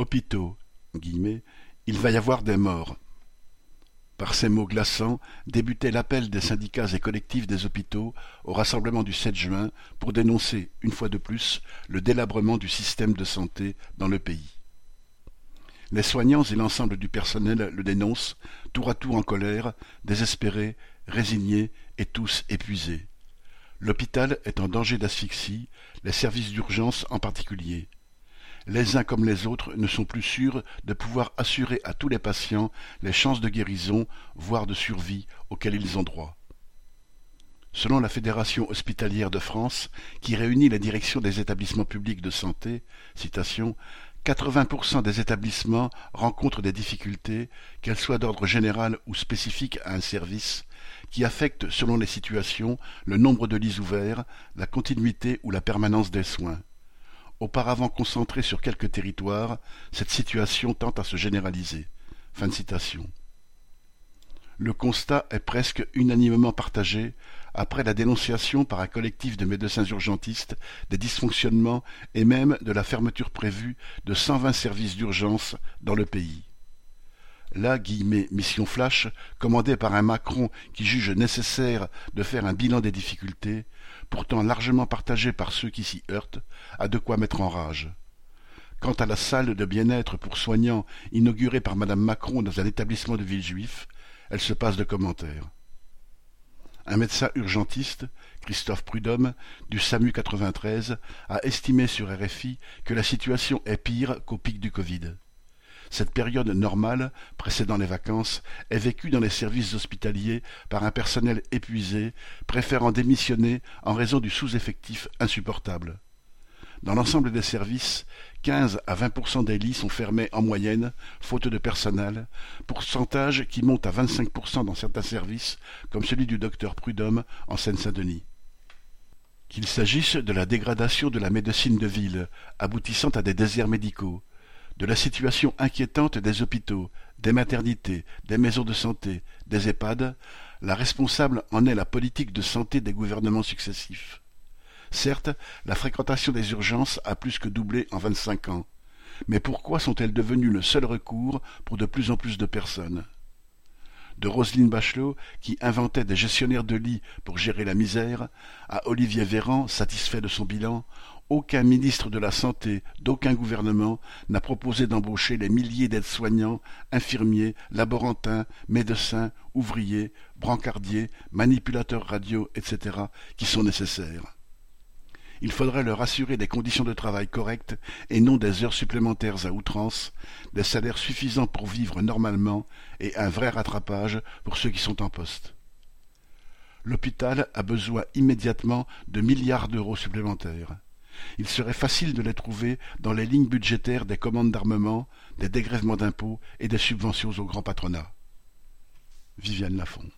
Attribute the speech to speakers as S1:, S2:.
S1: Hôpitaux, il va y avoir des morts. Par ces mots glaçants débutait l'appel des syndicats et collectifs des hôpitaux au rassemblement du 7 juin pour dénoncer, une fois de plus, le délabrement du système de santé dans le pays. Les soignants et l'ensemble du personnel le dénoncent, tour à tour en colère, désespérés, résignés et tous épuisés. L'hôpital est en danger d'asphyxie, les services d'urgence en particulier. Les uns comme les autres ne sont plus sûrs de pouvoir assurer à tous les patients les chances de guérison, voire de survie auxquelles ils ont droit. Selon la Fédération hospitalière de France, qui réunit la direction des établissements publics de santé, citation, 80% des établissements rencontrent des difficultés, qu'elles soient d'ordre général ou spécifiques à un service, qui affectent selon les situations le nombre de lits ouverts, la continuité ou la permanence des soins. Auparavant concentrée sur quelques territoires, cette situation tend à se généraliser. Le constat est presque unanimement partagé après la dénonciation par un collectif de médecins urgentistes des dysfonctionnements et même de la fermeture prévue de 120 services d'urgence dans le pays. La mission flash, commandée par un Macron qui juge nécessaire de faire un bilan des difficultés, pourtant largement partagée par ceux qui s'y heurtent, a de quoi mettre en rage. Quant à la salle de bien-être pour soignants inaugurée par Madame Macron dans un établissement de Villejuif, elle se passe de commentaires. Un médecin urgentiste, Christophe Prudhomme, du SAMU 93, a estimé sur RFI que la situation est pire qu'au pic du Covid. Cette période normale, précédant les vacances, est vécue dans les services hospitaliers par un personnel épuisé, préférant démissionner en raison du sous-effectif insupportable. Dans l'ensemble des services, 15 à 20% des lits sont fermés en moyenne, faute de personnel, pourcentage qui monte à 25% dans certains services, comme celui du docteur Prudhomme en Seine-Saint-Denis. Qu'il s'agisse de la dégradation de la médecine de ville, aboutissant à des déserts médicaux, de la situation inquiétante des hôpitaux, des maternités, des maisons de santé, des EHPAD, la responsable en est la politique de santé des gouvernements successifs. Certes, la fréquentation des urgences a plus que doublé en vingt-cinq ans. Mais pourquoi sont-elles devenues le seul recours pour de plus en plus de personnes? De Roselyne Bachelot, qui inventait des gestionnaires de lits pour gérer la misère, à Olivier Véran, satisfait de son bilan, aucun ministre de la Santé d'aucun gouvernement n'a proposé d'embaucher les milliers d'aides-soignants, infirmiers, laborantins, médecins, ouvriers, brancardiers, manipulateurs radio, etc., qui sont nécessaires. Il faudrait leur assurer des conditions de travail correctes et non des heures supplémentaires à outrance, des salaires suffisants pour vivre normalement et un vrai rattrapage pour ceux qui sont en poste. L'hôpital a besoin immédiatement de milliards d'euros supplémentaires il serait facile de les trouver dans les lignes budgétaires des commandes d'armement, des dégrèvements d'impôts et des subventions au grand patronat. Viviane Lafont